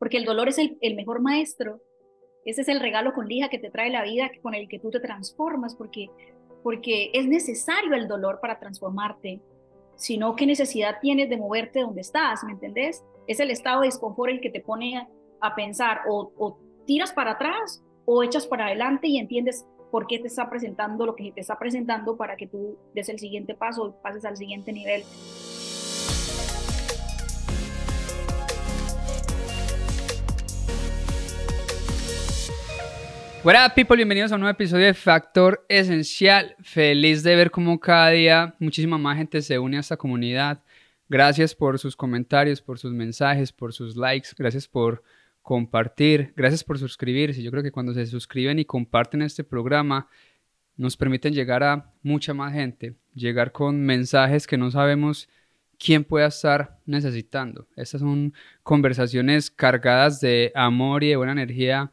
porque el dolor es el, mejor maestro. Ese es el regalo con lija que te trae la vida, con el que tú te transformas, porque, porque es necesario el dolor para transformarte. Sino, ¿qué necesidad tienes de moverte donde estás? ¿Me entendés? Es el estado de desconfort el que te pone a, pensar o tiras para atrás o echas para adelante y entiendes por qué te está presentando lo que te está presentando para que tú des el siguiente paso y pases al siguiente nivel. Hola people, bienvenidos a un nuevo episodio de Factor Esencial. Feliz de ver cómo cada día muchísima más gente se une a esta comunidad. Gracias por sus comentarios, por sus mensajes, por sus likes. Gracias por compartir. Gracias por suscribirse. Yo creo que cuando se suscriben y comparten este programa, nos permiten llegar a mucha más gente, llegar con mensajes que no sabemos quién pueda estar necesitando. Estas son conversaciones cargadas de amor y de buena energía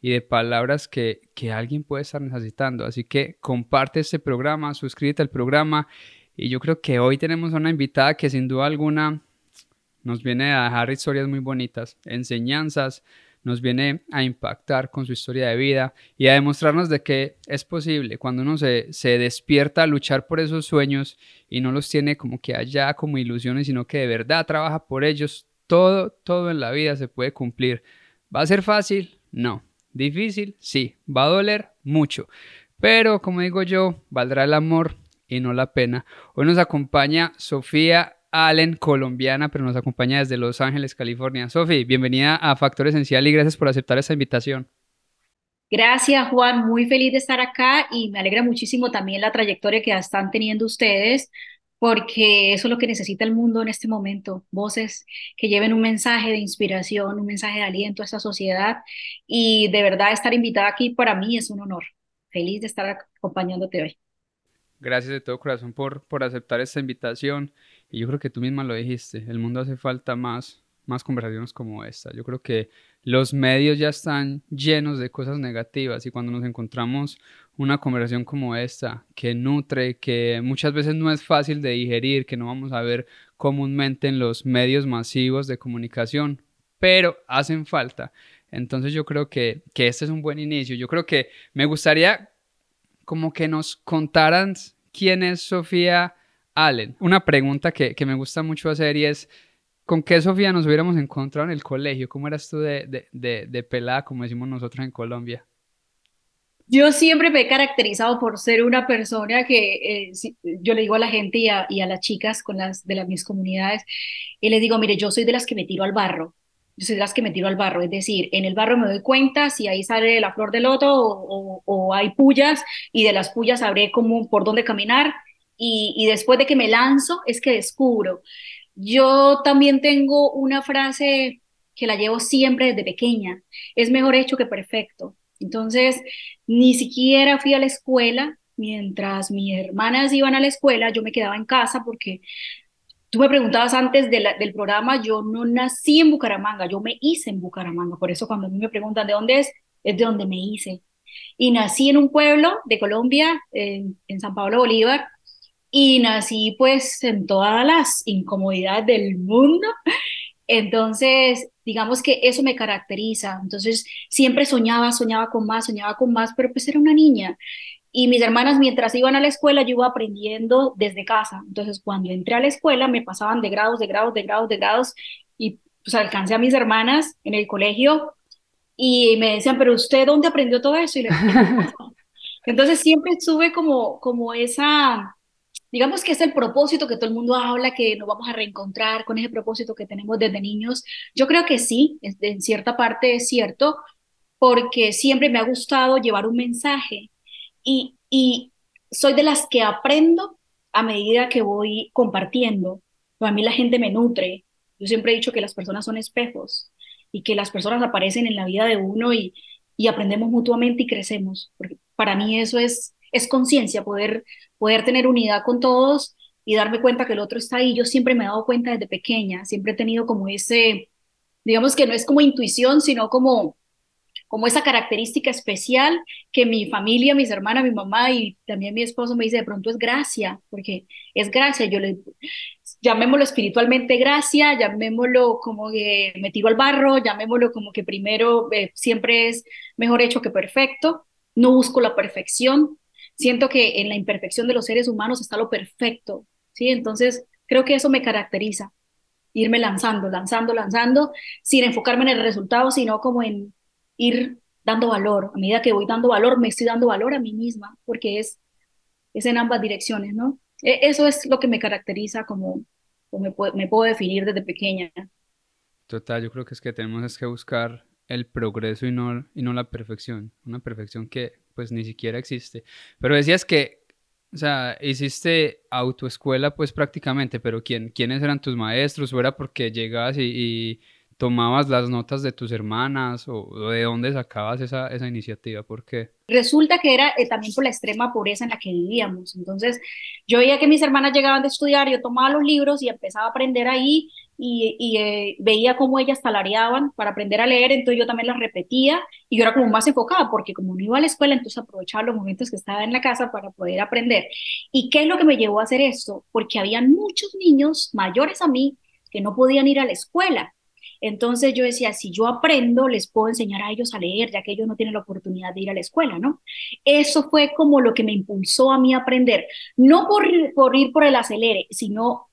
y de palabras que, que alguien puede estar necesitando. Así que comparte este programa, suscríbete al programa y yo creo que hoy tenemos una invitada que sin duda alguna nos viene a dejar historias muy bonitas, enseñanzas, nos viene a impactar con su historia de vida y a demostrarnos de que es posible cuando uno se, se despierta a luchar por esos sueños y no los tiene como que allá como ilusiones, sino que de verdad trabaja por ellos, todo, todo en la vida se puede cumplir. ¿Va a ser fácil? No. Difícil, sí, va a doler mucho, pero como digo yo, valdrá el amor y no la pena. Hoy nos acompaña Sofía Allen, colombiana, pero nos acompaña desde Los Ángeles, California. Sofía, bienvenida a Factor Esencial y gracias por aceptar esta invitación. Gracias, Juan. Muy feliz de estar acá y me alegra muchísimo también la trayectoria que están teniendo ustedes porque eso es lo que necesita el mundo en este momento, voces que lleven un mensaje de inspiración, un mensaje de aliento a esta sociedad y de verdad estar invitada aquí para mí es un honor. Feliz de estar acompañándote hoy. Gracias de todo corazón por, por aceptar esta invitación y yo creo que tú misma lo dijiste, el mundo hace falta más, más conversaciones como esta. Yo creo que los medios ya están llenos de cosas negativas y cuando nos encontramos una conversación como esta, que nutre, que muchas veces no es fácil de digerir, que no vamos a ver comúnmente en los medios masivos de comunicación, pero hacen falta. Entonces yo creo que, que este es un buen inicio. Yo creo que me gustaría como que nos contaran quién es Sofía Allen. Una pregunta que, que me gusta mucho hacer y es, ¿con qué Sofía nos hubiéramos encontrado en el colegio? ¿Cómo eras tú de, de, de, pelada, como decimos nosotros en Colombia? Yo siempre me he caracterizado por ser una persona que eh, yo le digo a la gente y a, las chicas con las de las mis comunidades, y les digo, mire, yo soy de las que me tiro al barro, yo soy de las que me tiro al barro, es decir, en el barro me doy cuenta si ahí sale la flor de loto o hay pullas y de las pullas sabré cómo, por dónde caminar y, y después de que me lanzo es que descubro. Yo también tengo una frase que la llevo siempre desde pequeña, es mejor hecho que perfecto. Entonces, ni siquiera fui a la escuela. Mientras mis hermanas iban a la escuela, yo me quedaba en casa porque tú me preguntabas antes del programa, yo no nací en Bucaramanga, yo me hice en Bucaramanga. Por eso cuando a mí me preguntan de dónde es, es de donde me hice. Y nací en un pueblo de Colombia, en, en San Pablo Bolívar, y nací pues en todas las incomodidades del mundo. Entonces, digamos que eso me caracteriza. Entonces, siempre soñaba, soñaba con más, soñaba con más, pero pues era una niña. Y mis hermanas, mientras iban a la escuela, yo iba aprendiendo desde casa. Entonces, cuando entré a la escuela, me pasaban de grados, de grados, de grados, de grados, y pues alcancé a mis hermanas en el colegio y me decían, pero usted, ¿dónde aprendió todo eso? Y le Entonces, siempre estuve como, como esa digamos que es el propósito que todo el mundo habla, que nos vamos a reencontrar con ese propósito que tenemos desde niños. Yo creo que sí, en cierta parte es cierto, porque siempre me ha gustado llevar un mensaje y, soy de las que aprendo a medida que voy compartiendo. A mí la gente me nutre. Yo siempre he dicho que las personas son espejos y que las personas aparecen en la vida de uno y, y aprendemos mutuamente y crecemos. Porque para mí eso es, es conciencia, poder poder tener unidad con todos y darme cuenta que el otro está ahí. Yo siempre me he dado cuenta desde pequeña, siempre he tenido como ese, digamos que no es como intuición, sino como, como esa característica especial que mi familia, mis hermanas, mi mamá y también mi esposo me dice, de pronto es gracia, porque es gracia. Yo le, llamémoslo espiritualmente gracia, llamémoslo como que me al barro, llamémoslo como que primero eh, siempre es mejor hecho que perfecto, no busco la perfección, siento que en la imperfección de los seres humanos está lo perfecto, ¿sí? Entonces, creo que eso me caracteriza, irme lanzando, lanzando, lanzando, sin enfocarme en el resultado, sino como en ir dando valor. A medida que voy dando valor, me estoy dando valor a mí misma, porque es, es en ambas direcciones, ¿no? E, eso es lo que me caracteriza como, como me, puedo, me puedo definir desde pequeña. Total, yo creo que es que tenemos es que buscar el progreso y no, y no la perfección, una perfección que pues ni siquiera existe. Pero decías que, o sea, hiciste autoescuela pues prácticamente, pero ¿quién, ¿quiénes eran tus maestros? ¿O era porque llegabas y tomabas las notas de tus hermanas o, de dónde sacabas esa, esa iniciativa? ¿Por qué? Resulta que era eh, también por la extrema pobreza en la que vivíamos. Entonces, yo veía que mis hermanas llegaban de estudiar, yo tomaba los libros y empezaba a aprender ahí y, eh, veía cómo ellas talareaban para aprender a leer, entonces yo también las repetía y yo era como más enfocada porque como no iba a la escuela, entonces aprovechaba los momentos que estaba en la casa para poder aprender. ¿Y qué es lo que me llevó a hacer esto? Porque habían muchos niños mayores a mí que no podían ir a la escuela entonces yo decía, si yo aprendo, les puedo enseñar a ellos a leer, ya que ellos no tienen la oportunidad de ir a la escuela, ¿no? Eso fue como lo que me impulsó a mí a aprender, no por, por ir por el acelere, sino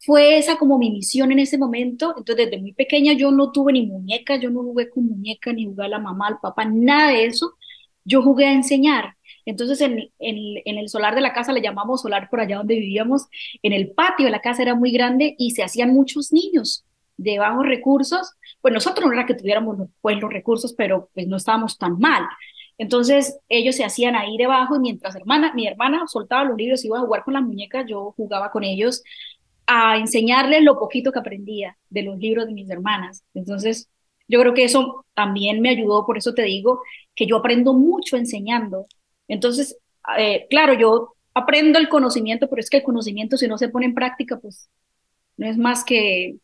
fue esa como mi misión en ese momento. Entonces, desde muy pequeña yo no tuve ni muñeca, yo no jugué con muñeca, ni jugué a la mamá, al papá, nada de eso. Yo jugué a enseñar. Entonces, en, en, en, el solar de la casa le llamamos solar por allá donde vivíamos, en el patio de la casa era muy grande y se hacían muchos niños de bajos recursos, pues nosotros no era que tuviéramos pues, los recursos, pero pues no estábamos tan mal. Entonces ellos se hacían ahí debajo y mientras hermana, mi hermana soltaba los libros y iba a jugar con las muñecas, yo jugaba con ellos a enseñarles lo poquito que aprendía de los libros de mis hermanas. Entonces yo creo que eso también me ayudó, por eso te digo que yo aprendo mucho enseñando. Entonces, eh, claro, yo aprendo el conocimiento, pero es que el conocimiento si no se pone en práctica, pues no es más que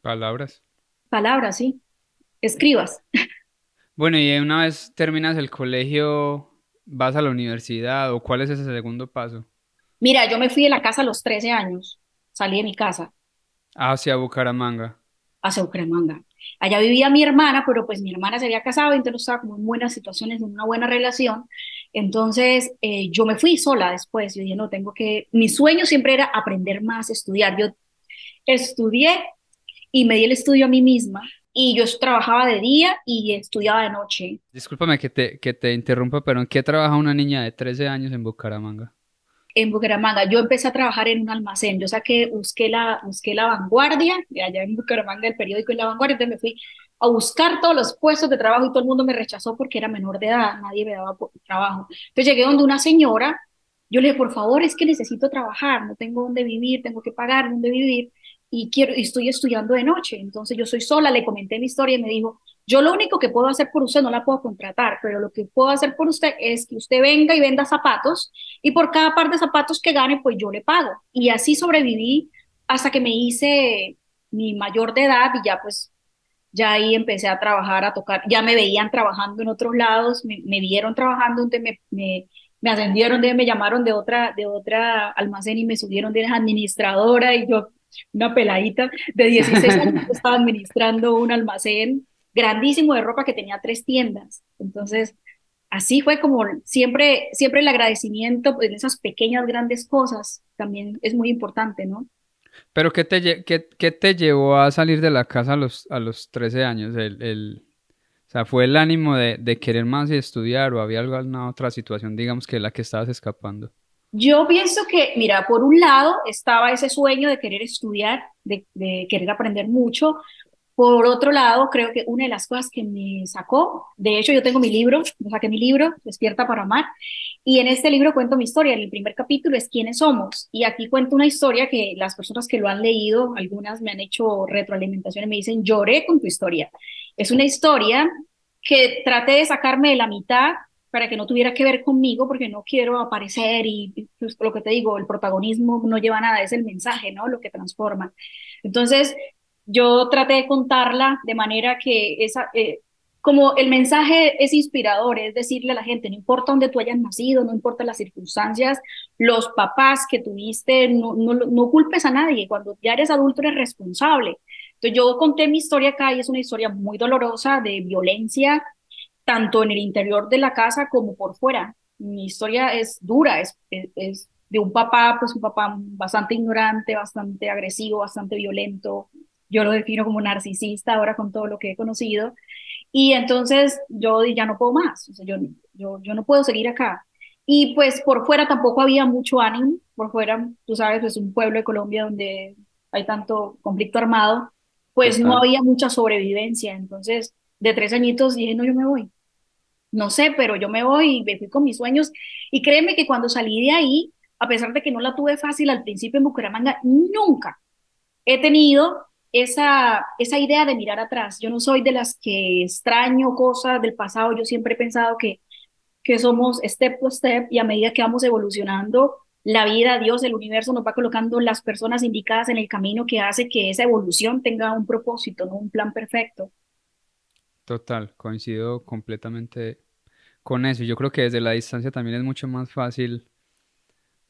Palabras. Palabras, sí. Escribas. Bueno, y una vez terminas el colegio, ¿vas a la universidad o cuál es ese segundo paso? Mira, yo me fui de la casa a los 13 años. Salí de mi casa. Hacia Bucaramanga. Hacia Bucaramanga. Allá vivía mi hermana, pero pues mi hermana se había casado, entonces estaba como en buenas situaciones, en una buena relación. Entonces eh, yo me fui sola después. Yo dije, no, tengo que. Mi sueño siempre era aprender más, estudiar. Yo estudié y me di el estudio a mí misma y yo trabajaba de día y estudiaba de noche. Discúlpame que te, que te interrumpa, pero ¿en qué trabaja una niña de 13 años en Bucaramanga? En Bucaramanga, yo empecé a trabajar en un almacén, yo saqué, busqué la, busqué la vanguardia, allá en Bucaramanga el periódico en la vanguardia, entonces me fui a buscar todos los puestos de trabajo y todo el mundo me rechazó porque era menor de edad, nadie me daba trabajo. Entonces llegué donde una señora, yo le dije, por favor, es que necesito trabajar, no tengo dónde vivir, tengo que pagar dónde vivir y, quiero, y estoy estudiando de noche. Entonces yo soy sola, le comenté mi historia y me dijo, yo lo único que puedo hacer por usted no la puedo contratar, pero lo que puedo hacer por usted es que usted venga y venda zapatos y por cada par de zapatos que gane, pues yo le pago. Y así sobreviví hasta que me hice mi mayor de edad y ya pues ya ahí empecé a trabajar, a tocar, ya me veían trabajando en otros lados, me, vieron trabajando, me, me, me ascendieron, de, me llamaron de otra, de otra almacén y me subieron de administradora y yo una peladita de 16 años estaba administrando un almacén grandísimo de ropa que tenía tres tiendas. Entonces, así fue como siempre, siempre el agradecimiento en esas pequeñas, grandes cosas también es muy importante, ¿no? Pero ¿qué te, qué, qué te llevó a salir de la casa a los, a los 13 años? El, el, o sea, ¿fue el ánimo de, de, querer más y estudiar o había alguna otra situación, digamos, que la que estabas escapando? Yo pienso que, mira, por un lado estaba ese sueño de querer estudiar, de, querer aprender mucho. Por otro lado, creo que una de las cosas que me sacó, de hecho yo tengo mi libro, me saqué mi libro, Despierta para Amar, y en este libro cuento mi historia. En el primer capítulo es quiénes somos, y aquí cuento una historia que las personas que lo han leído, algunas me han hecho retroalimentación y me dicen, lloré con tu historia. Es una historia que traté de sacarme de la mitad para que no tuviera que ver conmigo, porque no quiero aparecer y pues, lo que te digo, el protagonismo no lleva nada, es el mensaje, ¿no? Lo que transforma. Entonces, yo traté de contarla de manera que esa, eh, como el mensaje es inspirador, es decirle a la gente, no importa dónde tú hayas nacido, no importa las circunstancias, los papás que tuviste, no, no, no culpes a nadie, cuando ya eres adulto eres responsable. Entonces yo conté mi historia acá y es una historia muy dolorosa de violencia, tanto en el interior de la casa como por fuera. Mi historia es dura, es, es, de un papá, pues un papá bastante ignorante, bastante agresivo, bastante violento. Yo lo defino como narcisista ahora con todo lo que he conocido. Y entonces yo ya no puedo más, o sea, yo, yo, yo no puedo seguir acá. Y pues por fuera tampoco había mucho ánimo, por fuera, tú sabes, es un pueblo de Colombia donde hay tanto conflicto armado, pues no había mucha sobrevivencia. Entonces, de tres añitos dije, no, yo me voy. No sé, pero yo me voy y me fui con mis sueños. Y créeme que cuando salí de ahí, a pesar de que no la tuve fácil al principio en Bucaramanga, nunca he tenido esa, esa idea de mirar atrás. Yo no soy de las que extraño cosas del pasado, yo siempre he pensado que, que somos step to step y a medida que vamos evolucionando, la vida, Dios, el universo nos va colocando las personas indicadas en el camino que hace que esa evolución tenga un propósito, no un plan perfecto. Total, coincido completamente con eso. Yo creo que desde la distancia también es mucho más fácil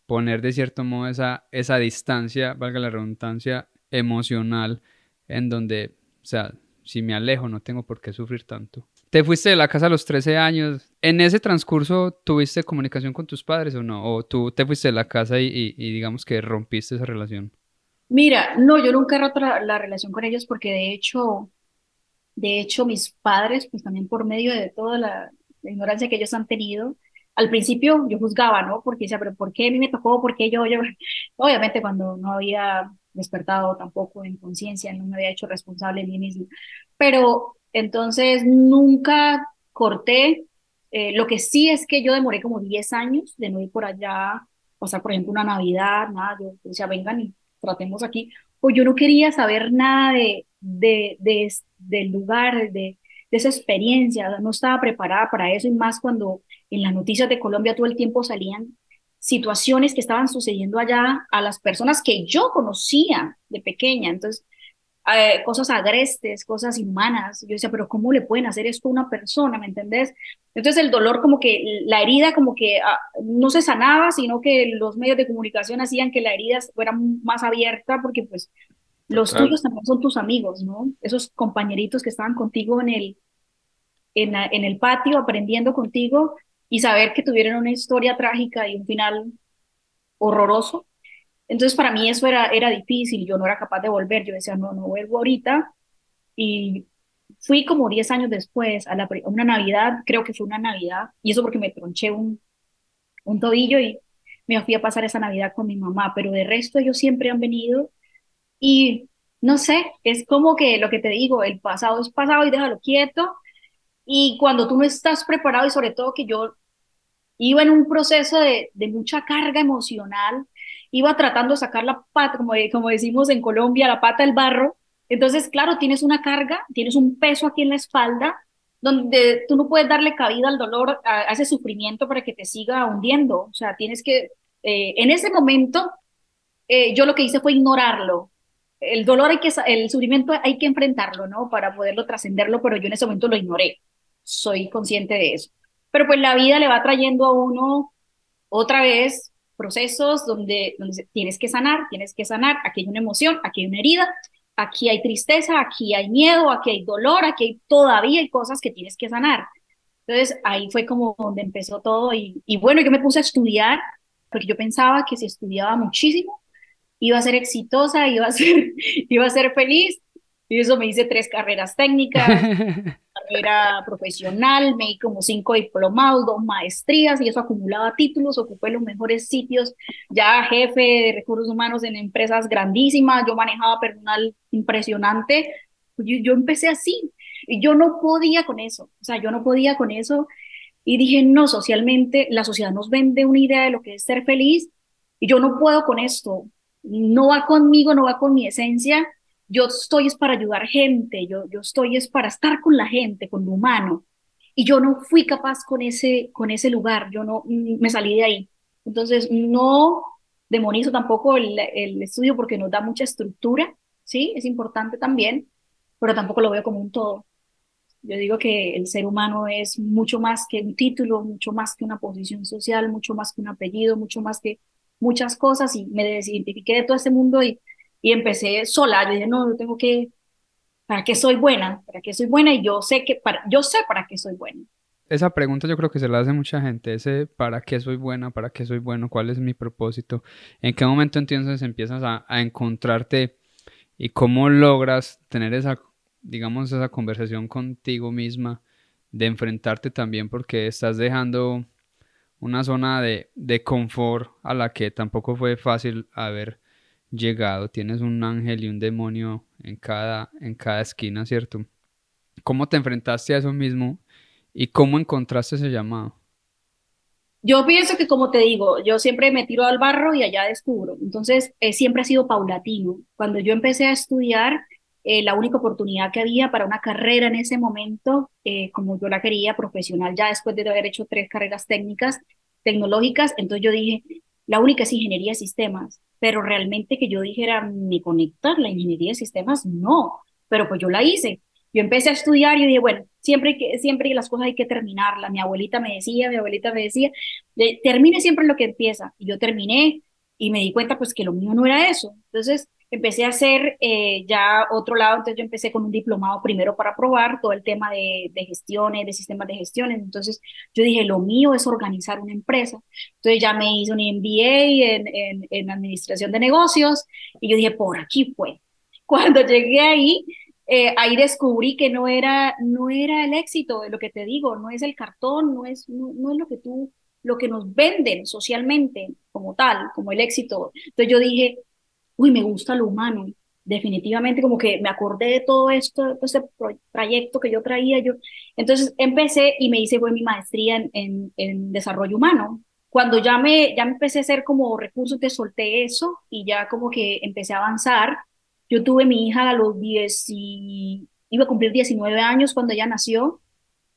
poner de cierto modo esa, esa distancia, valga la redundancia, emocional en donde, o sea, si me alejo no tengo por qué sufrir tanto. Te fuiste de la casa a los 13 años. ¿En ese transcurso tuviste comunicación con tus padres o no? ¿O tú te fuiste de la casa y, digamos que rompiste esa relación? Mira, no, yo nunca he roto la, relación con ellos porque de hecho, de hecho mis padres, pues también por medio de toda la, ignorancia que ellos han tenido, al principio yo juzgaba, ¿no? Porque decía, pero ¿por qué a mí me tocó? ¿Por qué yo? yo? Obviamente cuando no había despertado tampoco en conciencia, no me había hecho responsable de mí mismo. Pero entonces nunca corté. Eh, lo que sí es que yo demoré como 10 años de no ir por allá, pasar por ejemplo una Navidad, nada, yo decía, vengan y tratemos aquí. Pues yo no quería saber nada de, de, de, del lugar, de, de esa experiencia, no estaba preparada para eso y más cuando en las noticias de Colombia todo el tiempo salían situaciones que estaban sucediendo allá a las personas que yo conocía de pequeña. Entonces, eh, cosas agrestes, cosas inhumanas. Yo decía, pero ¿cómo le pueden hacer esto a una persona? ¿Me entendés? Entonces el dolor como que, la herida como que ah, no se sanaba, sino que los medios de comunicación hacían que la herida fuera más abierta porque pues los tuyos también son tus amigos, ¿no? Esos compañeritos que estaban contigo en el, en, en el patio aprendiendo contigo, y saber que tuvieron una historia trágica y un final horroroso. Entonces para mí eso era, era difícil, yo no era capaz de volver, yo decía, no, no vuelvo ahorita. Y fui como 10 años después a, la, una Navidad, creo que fue una Navidad, y eso porque me tronché un, un tobillo y me fui a pasar esa Navidad con mi mamá, pero de resto ellos siempre han venido y no sé, es como que lo que te digo, el pasado es pasado y déjalo quieto. Y cuando tú no estás preparado y sobre todo que yo iba en un proceso de, de mucha carga emocional, iba tratando de sacar la pata, como, como decimos en Colombia, la pata del barro. Entonces, claro, tienes una carga, tienes un peso aquí en la espalda, donde tú no puedes darle cabida al dolor, a, ese sufrimiento para que te siga hundiendo. O sea, tienes que, eh, en ese momento, eh, yo lo que hice fue ignorarlo. El dolor hay que, el sufrimiento hay que enfrentarlo, ¿no? Para poderlo trascenderlo, pero yo en ese momento lo ignoré. Soy consciente de eso. Pero pues la vida le va trayendo a uno otra vez procesos donde, tienes que sanar, tienes que sanar, aquí hay una emoción, aquí hay una herida, aquí hay tristeza, aquí hay miedo, aquí hay dolor, aquí todavía hay cosas que tienes que sanar. Entonces ahí fue como donde empezó todo y, y bueno, yo me puse a estudiar porque yo pensaba que si estudiaba muchísimo iba a ser exitosa, iba a ser, iba a ser feliz y eso me hice tres carreras técnicas, carrera profesional, me di como cinco diplomados, dos maestrías y eso acumulaba títulos, ocupé los mejores sitios, ya jefe de recursos humanos en empresas grandísimas, yo manejaba personal impresionante. Yo, yo empecé así y yo no podía con eso, o sea, yo no podía con eso y dije, no, socialmente la sociedad nos vende una idea de lo que es ser feliz y yo no puedo con esto, no va conmigo, no va con mi esencia yo estoy es para ayudar gente, yo, yo estoy es para estar con la gente, con lo humano. Y yo no fui capaz con ese, con ese lugar, yo no mm, me salí de ahí. Entonces, no demonizo tampoco el, el estudio porque nos da mucha estructura, ¿sí? Es importante también, pero tampoco lo veo como un todo. Yo digo que el ser humano es mucho más que un título, mucho más que una posición social, mucho más que un apellido, mucho más que muchas cosas y me desidentifiqué de todo este mundo y, y empecé sola. Yo dije, no, yo tengo que, ¿para qué soy buena? ¿Para qué soy buena? Y yo sé que, para, yo sé para qué soy buena. Esa pregunta yo creo que se la hace mucha gente, ese ¿para qué soy buena? ¿Para qué soy bueno? ¿Cuál es mi propósito? ¿En qué momento entonces empiezas a, a encontrarte y cómo logras tener esa digamos, esa conversación contigo misma, de enfrentarte también porque estás dejando una zona de, de confort a la que tampoco fue fácil haber llegado. Tienes un ángel y un demonio en cada, en cada esquina, ¿cierto? ¿Cómo te enfrentaste a eso mismo y cómo encontraste ese llamado? Yo pienso que, como te digo, yo siempre me tiro al barro y allá descubro. Entonces, eh, siempre ha sido paulatino. Cuando yo empecé a estudiar, eh, la única oportunidad que había para una carrera en ese momento, eh, como yo la quería, profesional, ya después de haber hecho tres carreras técnicas, tecnológicas, entonces yo dije, la única es ingeniería de sistemas, pero realmente que yo dijera, me conectar la ingeniería de sistemas, no, pero pues yo la hice. Yo empecé a estudiar y dije, bueno, siempre que siempre las cosas hay que terminarlas. Mi abuelita me decía, mi abuelita me decía, termine siempre lo que empieza. Y yo terminé y me di cuenta pues que lo mío no era eso. Entonces, empecé a hacer eh, ya otro lado, entonces yo empecé con un diplomado primero para probar todo el tema de, de, gestiones, de sistemas de gestiones, entonces yo dije, lo mío es organizar una empresa, entonces ya me hice un MBA en, en, en administración de negocios y yo dije, por aquí fue. Cuando llegué ahí, eh, ahí descubrí que no era, no era el éxito de lo que te digo, no es el cartón, no es, no, no es lo que tú, lo que nos venden socialmente como tal, como el éxito. Entonces yo dije, uy, me gusta lo humano. Definitivamente como que me acordé de todo esto, todo este proyecto que yo traía. Yo. Entonces empecé y me hice fue mi maestría en, en, desarrollo humano. Cuando ya me, ya me empecé a hacer como recursos, te solté eso y ya como que empecé a avanzar. Yo tuve mi hija a los 10 y iba a cumplir 19 años cuando ella nació.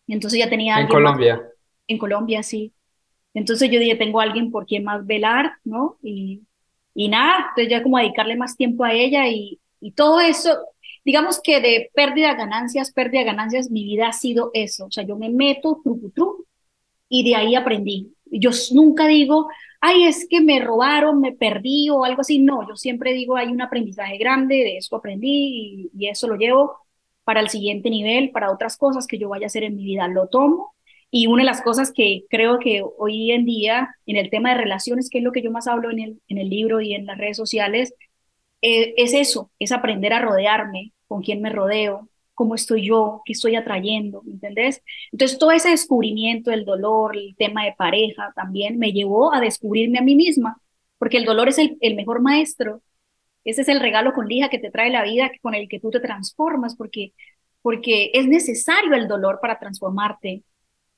Entonces ya tenía... En Colombia. En Colombia, sí. Entonces yo dije, tengo alguien por quien más velar, ¿no? Y y nada, entonces ya como dedicarle más tiempo a ella y, y todo eso, digamos que de pérdida, ganancias, pérdida, ganancias, mi vida ha sido eso, o sea, yo me meto, tru, tru, y de ahí aprendí. Yo nunca digo, ay, es que me robaron, me perdí o algo así, no, yo siempre digo, hay un aprendizaje grande, de esto aprendí y, y eso lo llevo para el siguiente nivel, para otras cosas que yo vaya a hacer en mi vida, lo tomo y una de las cosas que creo que hoy en día, en el tema de relaciones, que es lo que yo más hablo en el, en el libro y en las redes sociales, eh, es eso, es aprender a rodearme, con quién me rodeo, cómo estoy yo, qué estoy atrayendo, ¿me entendés? Entonces, todo ese descubrimiento, el dolor, el tema de pareja también me llevó a descubrirme a mí misma, porque el dolor es el, el mejor maestro. Ese es el regalo con lija que te trae la vida, con el que tú te transformas, porque, porque es necesario el dolor para transformarte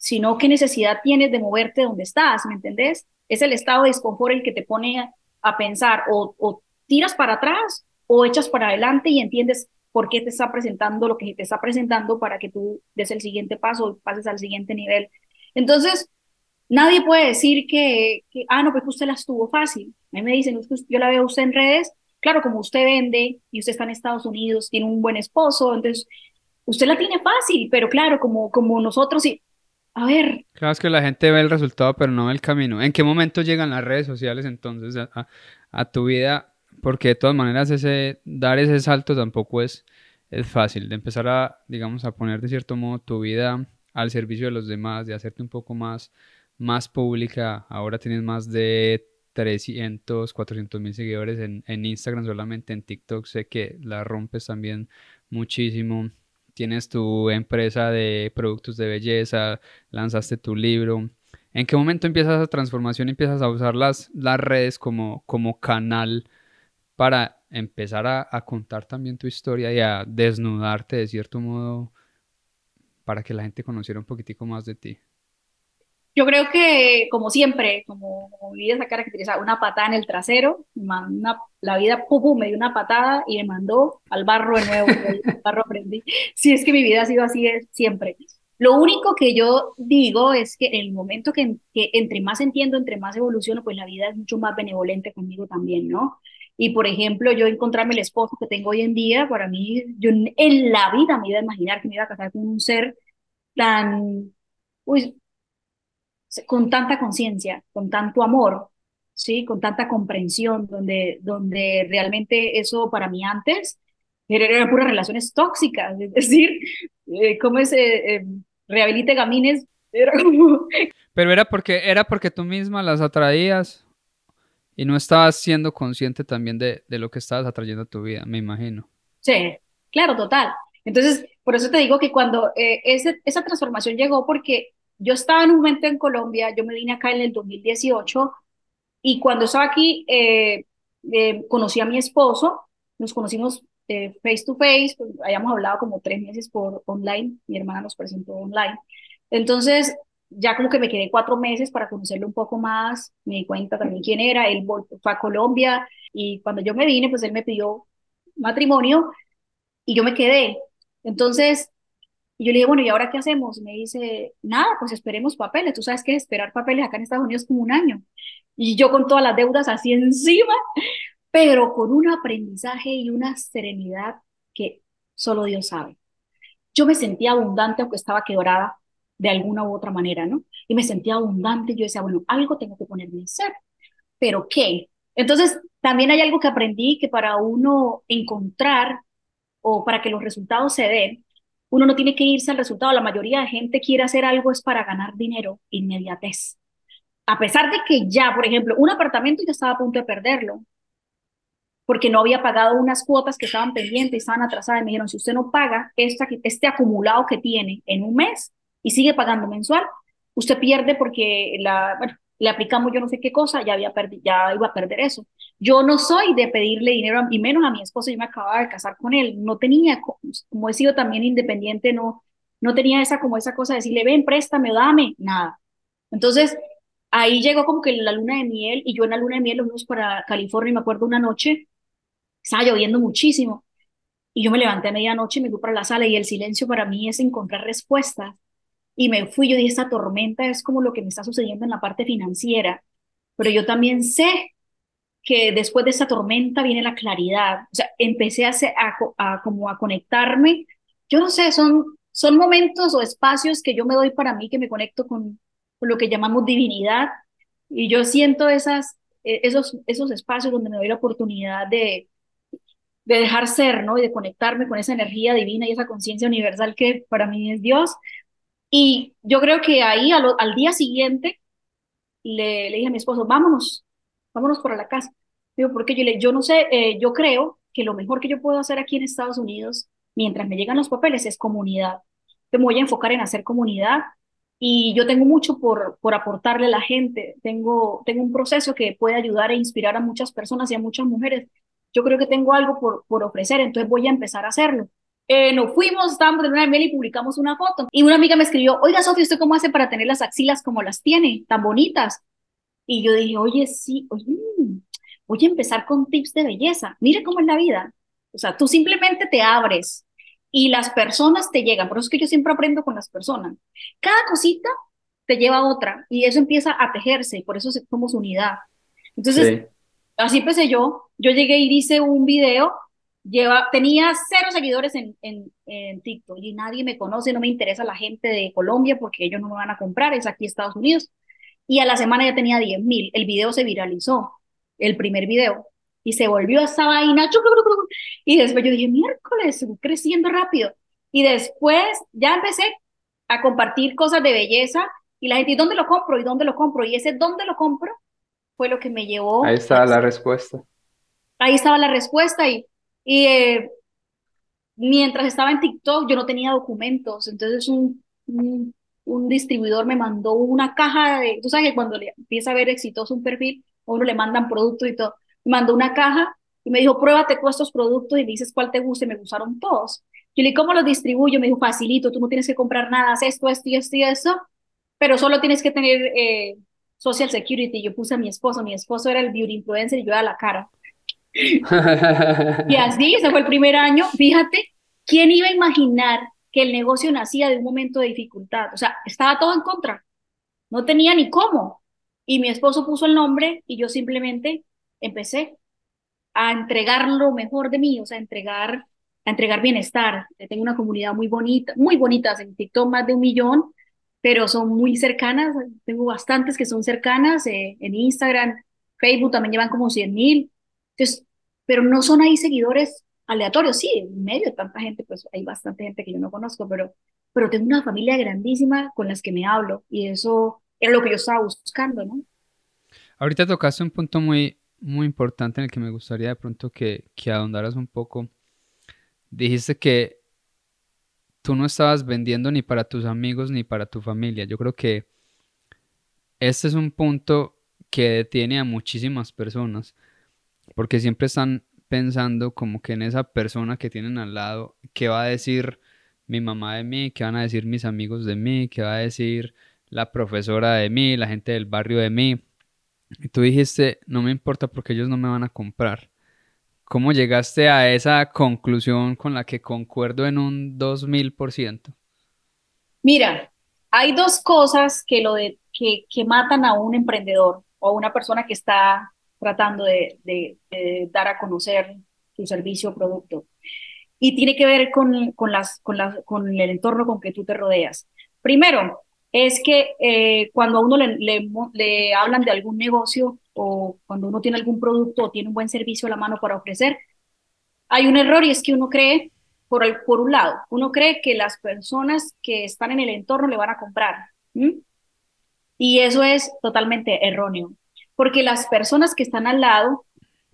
sino qué necesidad tienes de moverte donde estás, ¿me entendés? Es el estado de desconfort el que te pone a, pensar o, tiras para atrás o echas para adelante y entiendes por qué te está presentando lo que te está presentando para que tú des el siguiente paso y pases al siguiente nivel. Entonces, nadie puede decir que, que ah, no, pues usted la estuvo fácil. A mí me dicen, yo la veo usted en redes, claro, como usted vende y usted está en Estados Unidos, tiene un buen esposo, entonces usted la tiene fácil, pero claro, como, como nosotros, a ver. Claro, es que la gente ve el resultado, pero no ve el camino. ¿En qué momento llegan las redes sociales entonces a, tu vida? Porque de todas maneras ese, dar ese salto tampoco es, es fácil. De empezar a, digamos, a poner de cierto modo tu vida al servicio de los demás, de hacerte un poco más, más pública. Ahora tienes más de 300, 400 mil seguidores en, en Instagram solamente, en TikTok sé que la rompes también muchísimo tienes tu empresa de productos de belleza, lanzaste tu libro. ¿En qué momento empiezas esa transformación empiezas a usar las, las redes como, como canal para empezar a, a, contar también tu historia y a desnudarte de cierto modo para que la gente conociera un poquitico más de ti? Yo creo que, como siempre, como, mi vida está caracterizada, una patada en el trasero, una, la vida pum, me dio una patada y me mandó al barro de nuevo, al barro aprendí. Sí, es que mi vida ha sido así siempre. Lo único que yo digo es que en el momento que, que entre más entiendo, entre más evoluciono, pues la vida es mucho más benevolente conmigo también, ¿no? Y por ejemplo, yo encontrarme el esposo que tengo hoy en día, para mí, yo en la vida me iba a imaginar que me iba a casar con un ser tan, uy, con tanta conciencia, con tanto amor, ¿sí? Con tanta comprensión, donde, donde realmente eso para mí antes era, era puras relaciones tóxicas, es decir, eh, ¿cómo es? Eh, eh, rehabilite gamines, era como... Pero era porque, era porque tú misma las atraías y no estabas siendo consciente también de, de lo que estabas atrayendo a tu vida, me imagino. Sí, claro, total. Entonces, por eso te digo que cuando eh, ese, esa transformación llegó, porque yo estaba en un momento en Colombia, yo me vine acá en el 2018 y cuando estaba aquí eh, eh, conocí a mi esposo, nos conocimos eh, face to face, pues, habíamos hablado como tres meses por online, mi hermana nos presentó online. Entonces, ya como que me quedé cuatro meses para conocerlo un poco más, me di cuenta también quién era, él fue a Colombia y cuando yo me vine, pues él me pidió matrimonio y yo me quedé. Entonces, yo le dije, bueno, ¿y ahora qué hacemos? Me dice, nada, pues esperemos papeles. Tú sabes que esperar papeles acá en Estados Unidos como un año. Y yo con todas las deudas así encima, pero con un aprendizaje y una serenidad que solo Dios sabe. Yo me sentía abundante aunque estaba quebrada de alguna u otra manera, ¿no? Y me sentía abundante. Yo decía, bueno, algo tengo que ponerme a hacer. ¿Pero qué? Entonces, también hay algo que aprendí que para uno encontrar o para que los resultados se den, uno no tiene que irse al resultado. La mayoría de gente quiere hacer algo es para ganar dinero, inmediatez. A pesar de que ya, por ejemplo, un apartamento ya estaba a punto de perderlo, porque no había pagado unas cuotas que estaban pendientes, estaban atrasadas, y me dijeron, si usted no paga esta, este acumulado que tiene en un mes y sigue pagando mensual, usted pierde porque la, bueno, le aplicamos yo no sé qué cosa, ya, había ya iba a perder eso. Yo no soy de pedirle dinero, y menos a mi esposo, yo me acababa de casar con él, no tenía, como he sido también independiente, no, no tenía esa como esa cosa de decirle, ven, préstame, dame, nada. Entonces, ahí llegó como que la luna de miel, y yo en la luna de miel nos fuimos para California, y me acuerdo una noche, estaba lloviendo muchísimo, y yo me levanté a medianoche y me fui para la sala, y el silencio para mí es encontrar respuestas, y me fui, yo dije, esta tormenta es como lo que me está sucediendo en la parte financiera, pero yo también sé que después de esta tormenta viene la claridad, o sea, empecé a, a, como a conectarme, yo no sé, son, son momentos o espacios que yo me doy para mí, que me conecto con, con lo que llamamos divinidad, y yo siento esas, e, esos, esos espacios donde me doy la oportunidad de, de dejar ser, ¿no? Y de conectarme con esa energía divina y esa conciencia universal que para mí es Dios, y yo creo que ahí al, al día siguiente le, le, dije a mi esposo, vámonos, vámonos para la casa. Digo, porque yo le, yo no sé, eh, yo creo que lo mejor que yo puedo hacer aquí en Estados Unidos, mientras me llegan los papeles, es comunidad. Me voy a enfocar en hacer comunidad y yo tengo mucho por, por aportarle a la gente. Tengo, tengo un proceso que puede ayudar e inspirar a muchas personas y a muchas mujeres. Yo creo que tengo algo por, por ofrecer, entonces voy a empezar a hacerlo. Eh, nos fuimos, estábamos de luna de miel y publicamos una foto. Y una amiga me escribió, oiga, Sofía, ¿usted cómo hace para tener las axilas como las tiene, tan bonitas? Y yo dije, oye, sí, oye, voy a empezar con tips de belleza. Mire cómo es la vida. O sea, tú simplemente te abres y las personas te llegan. Por eso es que yo siempre aprendo con las personas. Cada cosita te lleva a otra y eso empieza a tejerse y por eso somos unidad. Entonces, así empecé yo. Yo llegué y hice un video Lleva, tenía cero seguidores en, en, en, TikTok y nadie me conoce, no me interesa la gente de Colombia porque ellos no me van a comprar, es aquí Estados Unidos. Y a la semana ya tenía 10 mil. El video se viralizó, el primer video, y se volvió esa vaina. Y después yo dije, miércoles, creciendo rápido. Y después ya empecé a compartir cosas de belleza y la gente, ¿y dónde lo compro? ¿Y dónde lo compro? Y ese ¿dónde lo compro? fue lo que me llevó. Ahí estaba la respuesta. Ahí estaba la respuesta y y eh, mientras estaba en TikTok, yo no tenía documentos, entonces un, un, distribuidor me mandó una caja de, tú sabes que cuando le empieza a ver exitoso un perfil, a uno le mandan productos y todo, me mandó una caja y me dijo, pruébate todos estos productos y dices cuál te gusta y me gustaron todos. Yo le dije, ¿cómo los distribuyo? Me dijo, facilito, tú no tienes que comprar nada, haz esto, esto y esto y eso, pero solo tienes que tener eh, social security. Yo puse a mi esposo, mi esposo era el beauty influencer y yo era la cara. y así, ese fue el primer año. Fíjate, ¿quién iba a imaginar que el negocio nacía de un momento de dificultad? O sea, estaba todo en contra. No tenía ni cómo. Y mi esposo puso el nombre y yo simplemente empecé a entregar lo mejor de mí, o sea, entregar a entregar bienestar. Tengo una comunidad muy bonita, muy bonitas en TikTok, más de un millón, pero son muy cercanas. Tengo bastantes que son cercanas eh, en Instagram, Facebook también llevan como 100 mil. Entonces, pero no son ahí seguidores aleatorios. Sí, en medio de tanta gente, pues hay bastante gente que yo no conozco, pero, pero tengo una familia grandísima con las que me hablo y eso era lo que yo estaba buscando, ¿no? Ahorita tocaste un punto muy, muy importante en el que me gustaría de pronto que, que ahondaras un poco. Dijiste que tú no estabas vendiendo ni para tus amigos ni para tu familia. Yo creo que este es un punto que detiene a muchísimas personas porque siempre están pensando como que en esa persona que tienen al lado, qué va a decir mi mamá de mí, qué van a decir mis amigos de mí, qué va a decir la profesora de mí, la gente del barrio de mí. Y tú dijiste, no me importa porque ellos no me van a comprar. ¿Cómo llegaste a esa conclusión con la que concuerdo en un 2000%? Mira, hay dos cosas que, lo de, que, que matan a un emprendedor o a una persona que está tratando de, dar a conocer su servicio o producto. Y tiene que ver con, con, las, con, las, con el entorno con que tú te rodeas. Primero, es que eh, cuando a uno le, le, hablan de algún negocio o cuando uno tiene algún producto o tiene un buen servicio a la mano para ofrecer, hay un error y es que uno cree, por, el, por un lado, uno cree que las personas que están en el entorno le van a comprar. Y eso es totalmente erróneo, porque las personas que están al lado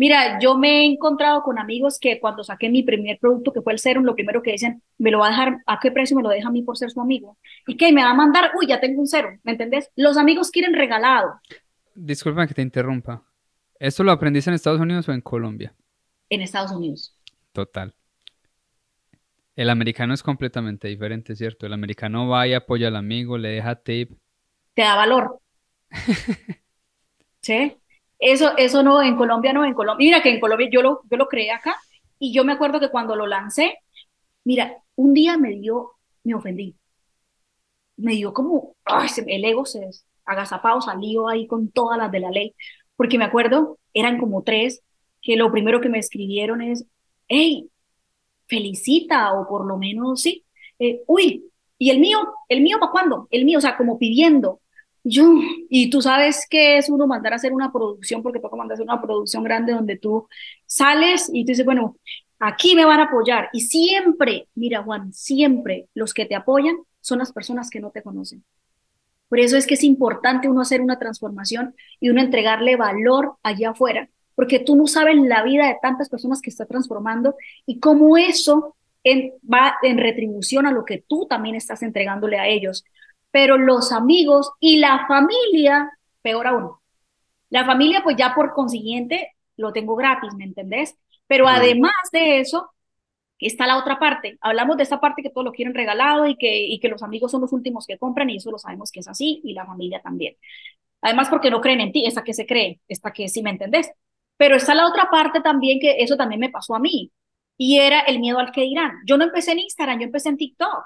Mira, yo me he encontrado con amigos que cuando saqué mi primer producto, que fue el serum, lo primero que dicen, me lo va a dejar, ¿a qué precio me lo deja a mí por ser su amigo? ¿Y qué? Me va a mandar, uy, ya tengo un serum, ¿me entendés? Los amigos quieren regalado. Disculpa que te interrumpa. ¿Esto lo aprendiste en Estados Unidos o en Colombia? En Estados Unidos. Total. El americano es completamente diferente, ¿cierto? El americano va y apoya al amigo, le deja tip. Te da valor. ¿Sí? Eso, eso no, en Colombia no, en Colombia, mira que en Colombia yo lo, yo lo creé acá y yo me acuerdo que cuando lo lancé, mira, un día me dio, me ofendí, me dio como, ay, el ego se agazapado, salió ahí con todas las de la ley, porque me acuerdo, eran como tres, que lo primero que me escribieron es, hey, felicita, o por lo menos sí, eh, uy, ¿y el mío? ¿El mío para cuándo? El mío, o sea, como pidiendo, yo, y tú sabes que es uno mandar a hacer una producción, porque toca mandar a hacer una producción grande donde tú sales y tú dices, bueno, aquí me van a apoyar. Y siempre, mira Juan, siempre los que te apoyan son las personas que no te conocen. Por eso es que es importante uno hacer una transformación y uno entregarle valor allá afuera, porque tú no sabes la vida de tantas personas que está transformando y cómo eso va en retribución a lo que tú también estás entregándole a ellos pero los amigos y la familia, peor aún. La familia, pues ya por consiguiente, lo tengo gratis, ¿me entendés? Pero además de eso, está la otra parte. Hablamos de esa parte que todos lo quieren regalado y que, y que los amigos son los últimos que compran y eso lo sabemos que es así y la familia también. Además porque no creen en ti, esa que se cree, esta que sí me entendés. Pero está la otra parte también que eso también me pasó a mí y era el miedo al que dirán. Yo no empecé en Instagram, yo empecé en TikTok.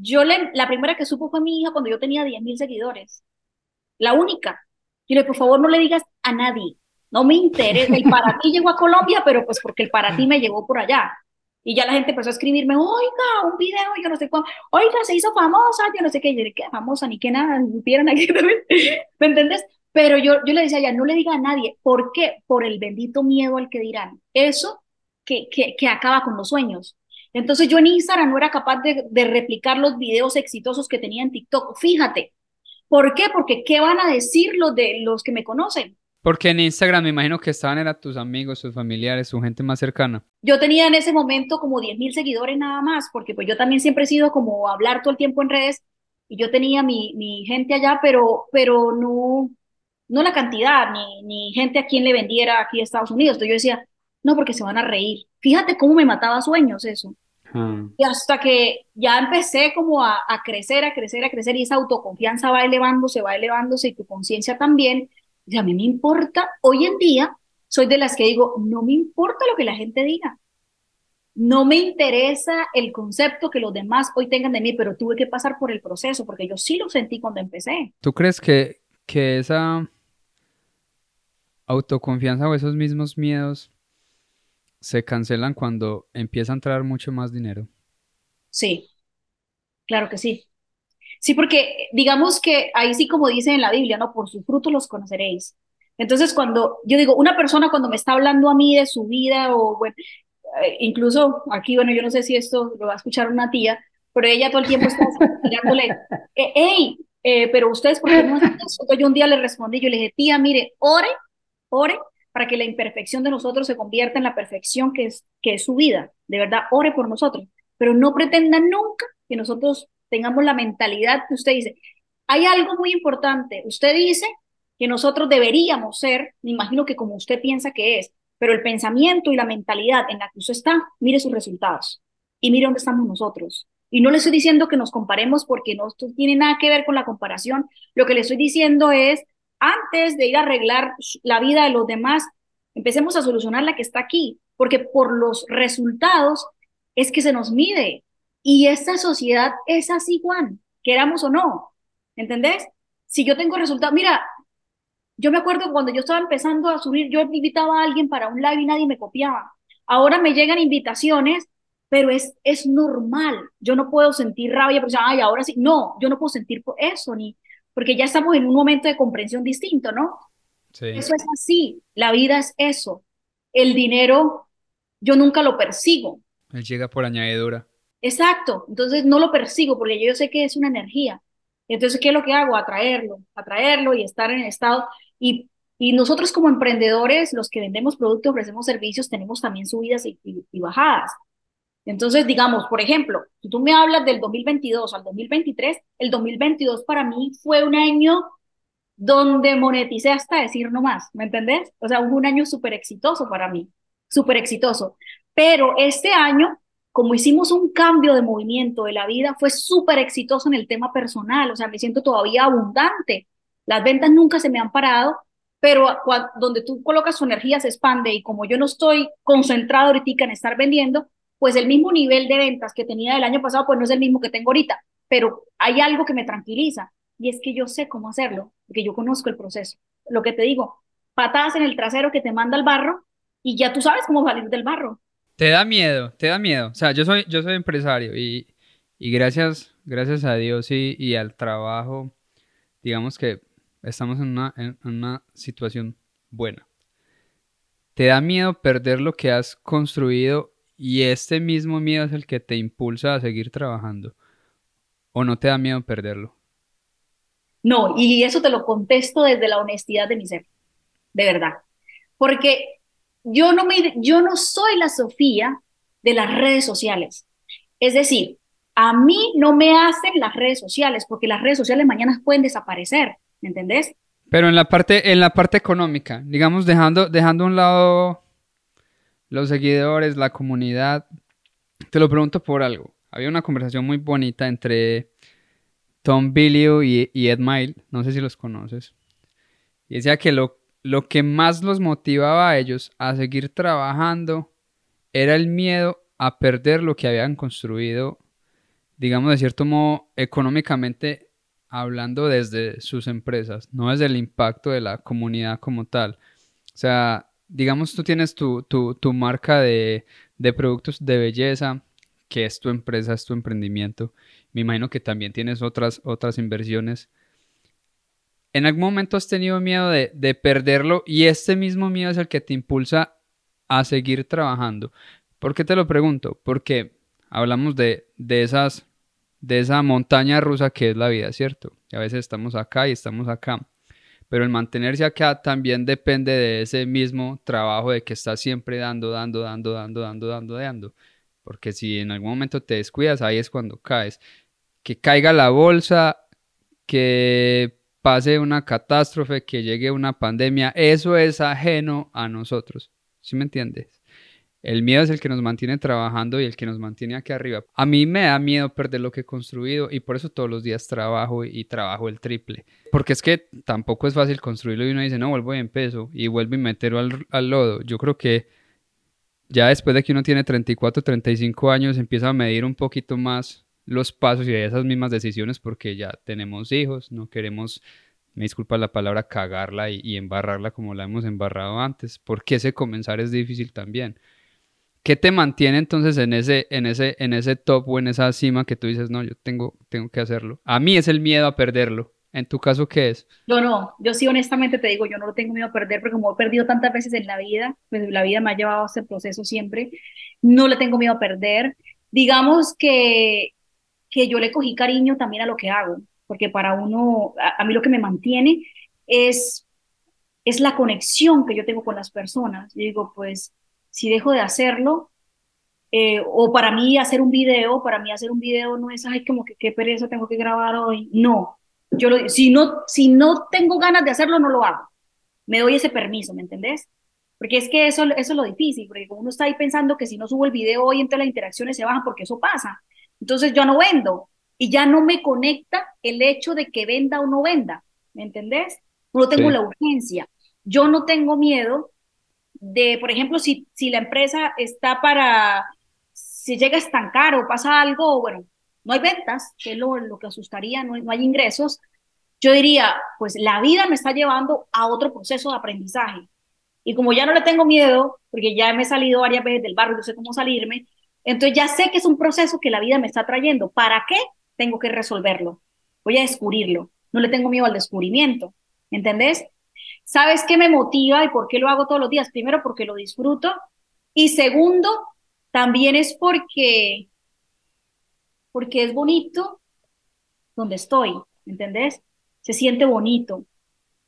Yo le, la primera que supo fue mi hija cuando yo tenía 10 mil seguidores. La única. Y le, por favor, no le digas a nadie. No me interesa. El para ti llegó a Colombia, pero pues porque el para ti me llegó por allá. Y ya la gente empezó a escribirme, oiga, un video, yo no sé cuándo, oiga, se hizo famosa, yo no sé qué, yo qué famosa, ni qué nada, supieran aquí también, ¿me entiendes? Pero yo, yo le decía ya, no le diga a nadie, ¿por qué? Por el bendito miedo al que dirán. Eso que, que, que acaba con los sueños. Entonces yo en Instagram no era capaz de, replicar los videos exitosos que tenía en TikTok. Fíjate. ¿Por qué? Porque ¿qué van a decir los, de, los que me conocen? Porque en Instagram me imagino que estaban eran tus amigos, tus familiares, su gente más cercana. Yo tenía en ese momento como 10 mil seguidores nada más, porque pues yo también siempre he sido como hablar todo el tiempo en redes y yo tenía mi, mi gente allá, pero, pero no, no la cantidad, ni, ni gente a quien le vendiera aquí a Estados Unidos. Entonces yo decía, no, porque se van a reír. Fíjate cómo me mataba sueños eso. Ah. Y hasta que ya empecé como a, crecer, a crecer, a crecer y esa autoconfianza va elevándose, va elevándose y tu conciencia también. Y a mí me importa, hoy en día soy de las que digo, no me importa lo que la gente diga. No me interesa el concepto que los demás hoy tengan de mí, pero tuve que pasar por el proceso porque yo sí lo sentí cuando empecé. ¿Tú crees que, que esa autoconfianza o esos mismos miedos se cancelan cuando empieza a entrar mucho más dinero. Sí, claro que sí. Sí, porque digamos que ahí sí como dice en la Biblia, ¿no? Por sus frutos los conoceréis. Entonces, cuando yo digo, una persona cuando me está hablando a mí de su vida o, bueno, eh, incluso aquí, bueno, yo no sé si esto lo va a escuchar una tía, pero ella todo el tiempo está mirándole, hey, eh, pero ustedes, ¿por qué no hacen eso? Yo un día le respondí, yo le dije, tía, mire, ore, ore para que la imperfección de nosotros se convierta en la perfección que es, que es su vida. De verdad, ore por nosotros, pero no pretenda nunca que nosotros tengamos la mentalidad que usted dice. Hay algo muy importante. Usted dice que nosotros deberíamos ser, me imagino que como usted piensa que es, pero el pensamiento y la mentalidad en la que usted está, mire sus resultados y mire dónde estamos nosotros. Y no le estoy diciendo que nos comparemos porque no tiene nada que ver con la comparación. Lo que le estoy diciendo es, antes de ir a arreglar la vida de los demás, empecemos a solucionar la que está aquí, porque por los resultados es que se nos mide. Y esta sociedad es así, Juan, queramos o no. ¿Entendés? Si yo tengo resultados, mira, yo me acuerdo cuando yo estaba empezando a subir, yo invitaba a alguien para un live y nadie me copiaba. Ahora me llegan invitaciones, pero es, es normal. Yo no puedo sentir rabia porque, ay, ahora sí. No, yo no puedo sentir eso, ni porque ya estamos en un momento de comprensión distinto, ¿no? Sí. Eso es así. La vida es eso. El dinero, yo nunca lo persigo. Él llega por añadidura. Exacto, entonces no lo persigo porque yo sé que es una energía. Entonces, ¿qué es lo que hago? Atraerlo, atraerlo y estar en el estado. Y, y nosotros como emprendedores, los que vendemos productos, ofrecemos servicios, tenemos también subidas y, y, bajadas. Entonces, digamos, por ejemplo, si tú me hablas del 2022 al 2023, el 2022 para mí fue un año donde moneticé hasta decir no más, ¿me entendés? O sea, un año súper exitoso para mí, súper exitoso. Pero este año como hicimos un cambio de movimiento de la vida, fue súper exitoso en el tema personal, o sea, me siento todavía abundante. Las ventas nunca se me han parado, pero donde tú colocas su energía se expande y como yo no estoy concentrado ahorita en estar vendiendo, pues el mismo nivel de ventas que tenía el año pasado, pues no es el mismo que tengo ahorita, pero hay algo que me tranquiliza y es que yo sé cómo hacerlo, porque yo conozco el proceso. Lo que te digo, patadas en el trasero que te manda al barro y ya tú sabes cómo salir del barro. Te da miedo, te da miedo. O sea, yo soy, yo soy empresario y, gracias, gracias a Dios y, al trabajo, digamos que estamos en una, en una situación buena. Te da miedo perder lo que has construido y este mismo miedo es el que te impulsa a seguir trabajando. ¿O no te da miedo perderlo? No, y eso te lo contesto desde la honestidad de mi ser, de verdad. Porque yo no, me, yo no soy la Sofía de las redes sociales. Es decir, a mí no me hacen las redes sociales, porque las redes sociales mañana pueden desaparecer, ¿me entendés? Pero en la parte, en la parte económica, digamos, dejando, dejando a un lado los seguidores, la comunidad, te lo pregunto por algo. Había una conversación muy bonita entre Tom Billio y, Ed Mile, no sé si los conoces, y decía que lo lo que más los motivaba a ellos a seguir trabajando era el miedo a perder lo que habían construido, digamos de cierto modo, económicamente hablando desde sus empresas, no desde el impacto de la comunidad como tal. O sea, digamos tú tienes tu, marca de, de productos de belleza, que es tu empresa, es tu emprendimiento. Me imagino que también tienes otras, otras inversiones ¿En algún momento has tenido miedo de, perderlo y este mismo miedo es el que te impulsa a seguir trabajando? ¿Por qué te lo pregunto? Porque hablamos de, esas, de esa montaña rusa que es la vida, ¿cierto? Y a veces estamos acá y estamos acá. Pero el mantenerse acá también depende de ese mismo trabajo de que estás siempre dando, dando, dando, dando, dando, dando, dando. Porque si en algún momento te descuidas, ahí es cuando caes. Que caiga la bolsa, que pase una catástrofe, que llegue una pandemia, eso es ajeno a nosotros. ¿Sí me entiendes? El miedo es el que nos mantiene trabajando y el que nos mantiene aquí arriba. A mí me da miedo perder lo que he construido y por eso todos los días trabajo y, trabajo el triple. Porque es que tampoco es fácil construirlo y uno dice, no, vuelvo y empiezo y vuelvo y meterlo al, al lodo. Yo creo que ya después de que uno tiene 34, 35 años, empieza a medir un poquito más los pasos y esas mismas decisiones porque ya tenemos hijos, no queremos, me disculpa la palabra, cagarla y, embarrarla como la hemos embarrado antes, porque ese comenzar es difícil también. ¿Qué te mantiene entonces en ese, en ese, en ese top o en esa cima que tú dices, no, yo tengo, tengo que hacerlo? A mí es el miedo a perderlo. ¿En tu caso qué es? Yo no, yo sí honestamente te digo, yo no lo tengo miedo a perder porque como he perdido tantas veces en la vida, pues la vida me ha llevado a ese proceso siempre, no le tengo miedo a perder. Digamos que, que yo le cogí cariño también a lo que hago, porque para uno, a, a mí lo que me mantiene es, es la conexión que yo tengo con las personas. Yo digo, pues si dejo de hacerlo, eh, o para mí hacer un video, para mí hacer un video no es, ay, como que qué pereza tengo que grabar hoy. No, yo lo, si no, si no tengo ganas de hacerlo, no lo hago. Me doy ese permiso, ¿me entendés? Porque es que eso, eso es lo difícil, porque uno está ahí pensando que si no subo el video hoy, entonces las interacciones se bajan, porque eso pasa. Entonces yo no vendo y ya no me conecta el hecho de que venda o no venda, ¿me entendés? No tengo la urgencia. Yo no tengo miedo de, por ejemplo, si, si la empresa está para, si llega a estancar o pasa algo, bueno, no hay ventas, que es lo, lo que asustaría, no hay, no hay ingresos, yo diría, pues la vida me está llevando a otro proceso de aprendizaje. Y como ya no le tengo miedo, porque ya me he salido varias veces del barrio, no sé cómo salirme, entonces ya sé que es un proceso que la vida me está trayendo. ¿Para qué? Tengo que resolverlo. Voy a descubrirlo. No le tengo miedo al descubrimiento. ¿Entendés? ¿Sabes qué me motiva y por qué lo hago todos los días? Primero, porque lo disfruto. Y segundo, también es porque, porque es bonito donde estoy, ¿entendés? Se siente bonito,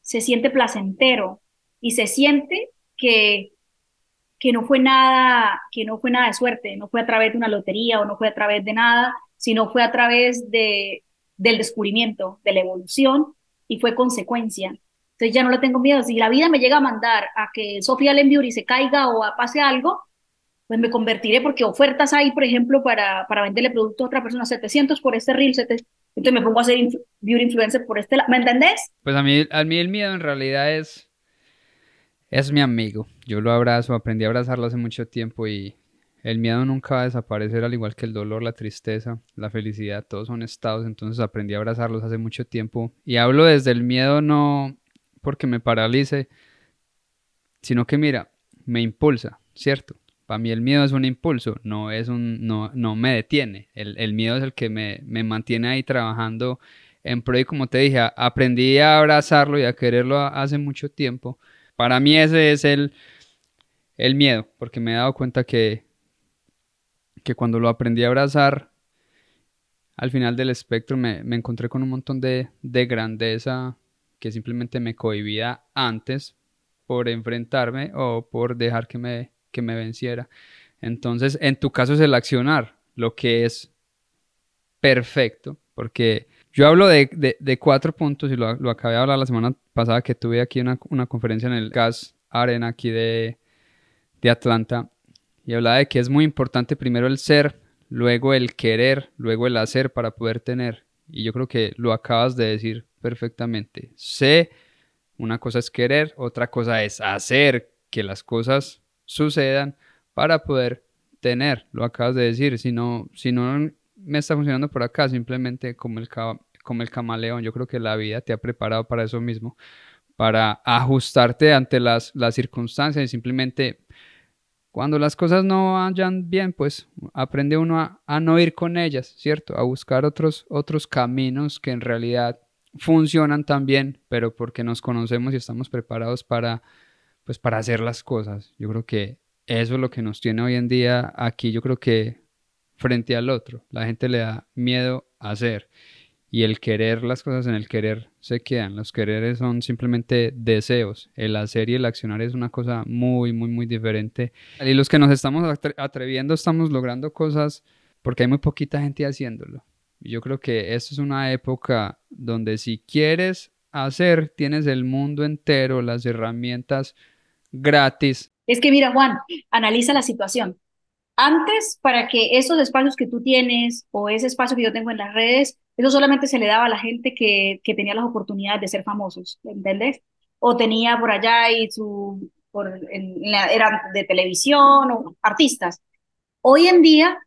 se siente placentero y se siente que, que no fue nada, que no fue nada de suerte, no fue a través de una lotería o no fue a través de nada, sino fue a través de, del descubrimiento, de la evolución y fue consecuencia. Entonces ya no le tengo miedo. Si la vida me llega a mandar a que Sofía Beauty se caiga o a pase algo, pues me convertiré porque ofertas hay, por ejemplo, para, para venderle producto a otra persona, 700 por este reel, 700, entonces me pongo a hacer beauty influencer por este lado. ¿Me entendés? Pues a mí, a mí el miedo en realidad es, es mi amigo. Yo lo abrazo, aprendí a abrazarlo hace mucho tiempo y el miedo nunca va a desaparecer, al igual que el dolor, la tristeza, la felicidad, todos son estados, entonces aprendí a abrazarlos hace mucho tiempo. Y hablo desde el miedo no porque me paralice, sino que mira, me impulsa, ¿cierto? Para mí el miedo es un impulso, no, es un, no, no me detiene. El, el miedo es el que me, me, mantiene ahí trabajando en pro y como te dije, aprendí a abrazarlo y a quererlo hace mucho tiempo. Para mí ese es el, el miedo, porque me he dado cuenta que, que cuando lo aprendí a abrazar, al final del espectro me, me encontré con un montón de, de grandeza que simplemente me cohibía antes por enfrentarme o por dejar que me, que me venciera. Entonces, en tu caso es el accionar, lo que es perfecto, porque yo hablo de, de, cuatro puntos y lo, lo, acabé de hablar la semana pasada que tuve aquí una, una conferencia en el Gas Arena aquí de, de Atlanta y hablaba de que es muy importante primero el ser, luego el querer, luego el hacer para poder tener. Y yo creo que lo acabas de decir perfectamente. Sé, una cosa es querer, otra cosa es hacer que las cosas sucedan para poder tener, lo acabas de decir, si no, si no me está funcionando por acá, simplemente como el, como el camaleón, yo creo que la vida te ha preparado para eso mismo, para ajustarte ante las, las circunstancias y simplemente cuando las cosas no vayan bien, pues aprende uno a, a, no ir con ellas, ¿cierto? A buscar otros, otros caminos que en realidad funcionan también, pero porque nos conocemos y estamos preparados para, pues, para hacer las cosas. Yo creo que eso es lo que nos tiene hoy en día aquí, yo creo que frente al otro. La gente le da miedo a hacer y el querer las cosas en el querer se quedan. Los quereres son simplemente deseos. El hacer y el accionar es una cosa muy, muy, muy diferente. Y los que nos estamos atreviendo estamos logrando cosas porque hay muy poquita gente haciéndolo. Yo creo que esto es una época donde si quieres hacer, tienes el mundo entero, las herramientas gratis. Es que mira, Juan, analiza la situación. Antes, para que esos espacios que tú tienes o ese espacio que yo tengo en las redes, eso solamente se le daba a la gente que, que tenía las oportunidades de ser famosos, ¿entendés? O tenía por allá y su, era de televisión o artistas. Hoy en día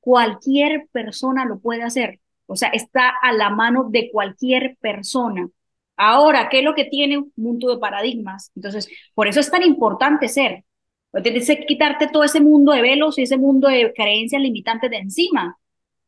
cualquier persona lo puede hacer. O sea, está a la mano de cualquier persona. Ahora, ¿qué es lo que tiene un mundo de paradigmas? Entonces, por eso es tan importante ser. Tienes que quitarte todo ese mundo de velos y ese mundo de creencias limitantes de encima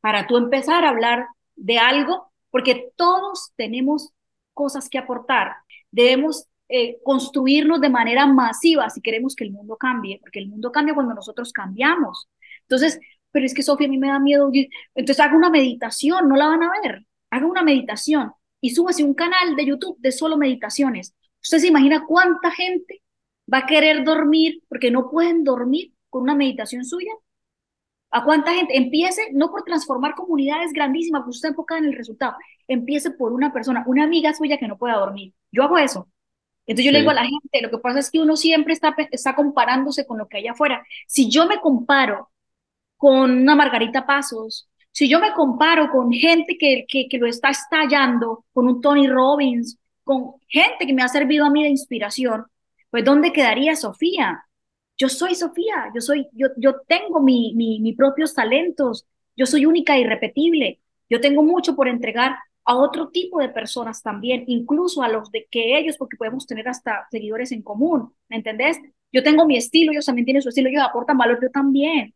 para tú empezar a hablar de algo, porque todos tenemos cosas que aportar. Debemos eh, construirnos de manera masiva si queremos que el mundo cambie, porque el mundo cambia cuando nosotros cambiamos. Entonces, pero es que Sofía, a mí me da miedo. Entonces haga una meditación, no la van a ver. Haga una meditación y súbase un canal de YouTube de solo meditaciones. ¿Usted se imagina cuánta gente va a querer dormir porque no pueden dormir con una meditación suya? ¿A cuánta gente? Empiece, no por transformar comunidades grandísimas, porque usted está enfocada en el resultado. Empiece por una persona, una amiga suya que no pueda dormir. Yo hago eso. Entonces yo le digo a la gente, lo que pasa es que uno siempre está, está comparándose con lo que hay afuera. Si yo me comparo con una Margarita Pasos, si yo me comparo con gente que, que, que lo está estallando, con un Tony Robbins, con gente que me ha servido a mí de inspiración, pues ¿dónde quedaría Sofía? Yo soy Sofía, yo soy, yo, yo tengo mi, mi, mis propios talentos, yo soy única e irrepetible, yo tengo mucho por entregar a otro tipo de personas también, incluso a los de que ellos, porque podemos tener hasta seguidores en común, ¿me entendés? Yo tengo mi estilo, ellos también tienen su estilo, ellos aportan valor, yo también.